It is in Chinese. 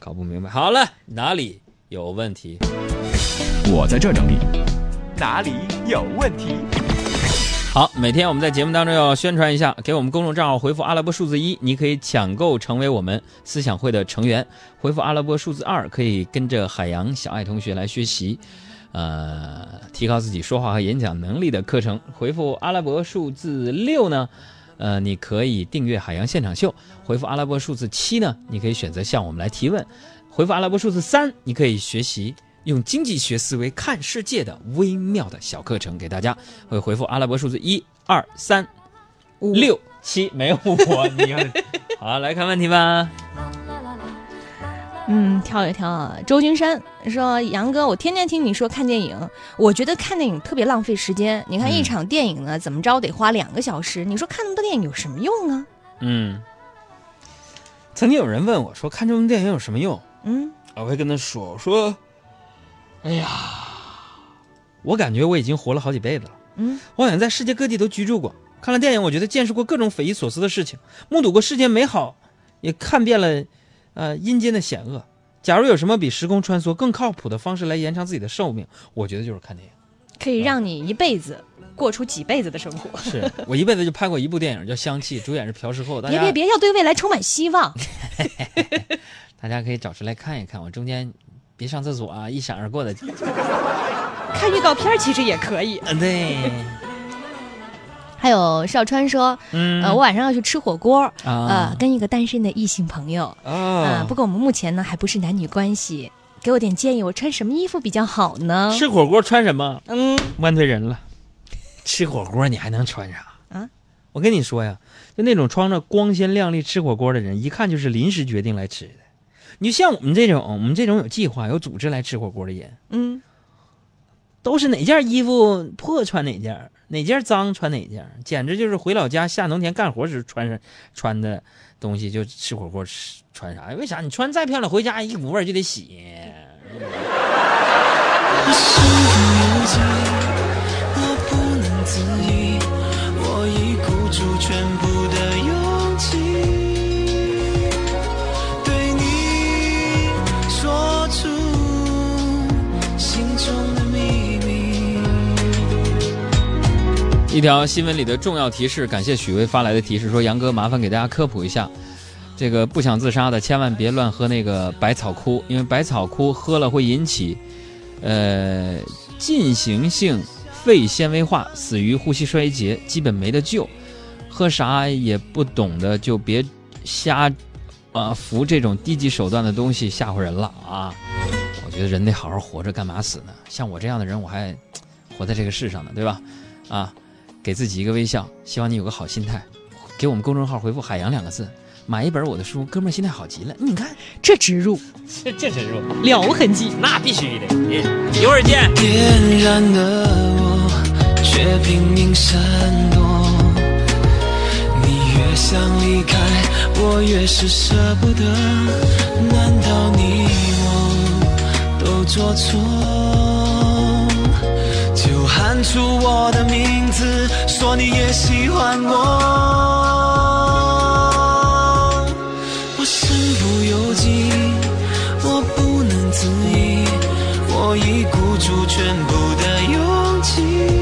搞不明白。好了，哪里有问题？我在这整理。哪里有问题？好，每天我们在节目当中要宣传一下，给我们公众账号回复阿拉伯数字一，你可以抢购成为我们思想会的成员；回复阿拉伯数字二，可以跟着海洋小爱同学来学习，呃，提高自己说话和演讲能力的课程。回复阿拉伯数字六呢，呃，你可以订阅海洋现场秀；回复阿拉伯数字七呢，你可以选择向我们来提问；回复阿拉伯数字三，你可以学习。用经济学思维看世界的微妙的小课程给大家，会回复阿拉伯数字一二三五六七，没有我，你看，好，来看问题吧。嗯，跳一跳啊。周君山说：“杨哥，我天天听你说看电影，我觉得看电影特别浪费时间。你看一场电影呢，怎么着得花两个小时，你说看那么多电影有什么用啊？”嗯，曾经有人问我说：“看这么多电影有什么用？”嗯，我会跟他说：“我说。”哎呀，我感觉我已经活了好几辈子了。嗯，我好像在世界各地都居住过，看了电影，我觉得见识过各种匪夷所思的事情，目睹过世间美好，也看遍了，呃，阴间的险恶。假如有什么比时空穿梭更靠谱的方式来延长自己的寿命，我觉得就是看电影，可以让你一辈子过出几辈子的生活。是我一辈子就拍过一部电影叫《香气》，主演是朴实厚。别别别，要对未来充满希望。大家可以找出来看一看，我中间。别上厕所啊！一闪而过的，看预告片其实也可以。嗯，对。还有少川说，嗯，呃，我晚上要去吃火锅，呃，跟一个单身的异性朋友，啊，不过我们目前呢还不是男女关系，给我点建议，我穿什么衣服比较好呢？吃火锅穿什么？嗯，问对人了，吃火锅你还能穿啥？啊，我跟你说呀，就那种穿着光鲜亮丽吃火锅的人，一看就是临时决定来吃的。你就像我们这种，我们这种有计划、有组织来吃火锅的人，嗯，都是哪件衣服破穿哪件，哪件脏穿哪件，简直就是回老家下农田干活时穿上穿的东西就吃火锅吃穿啥？为啥？你穿再漂亮，回家一股味就得洗。一条新闻里的重要提示，感谢许巍发来的提示，说杨哥麻烦给大家科普一下，这个不想自杀的千万别乱喝那个百草枯，因为百草枯喝了会引起，呃，进行性肺纤维化，死于呼吸衰竭，基本没得救。喝啥也不懂的就别瞎啊服这种低级手段的东西吓唬人了啊！我觉得人得好好活着，干嘛死呢？像我这样的人，我还 活在这个世上呢，对吧？啊！给自己一个微笑，希望你有个好心态。给我们公众号回复“海洋”两个字，买一本我的书。哥们儿心态好极了，你看这植入，这这植入了无痕迹，那必须的。一会儿见。点燃的我，却拼命闪躲。你越想离开，我越是舍不得。难道你我都做错？喊出我的名字说你也喜欢我。我身不由己我不能自已我已鼓足全部的勇气。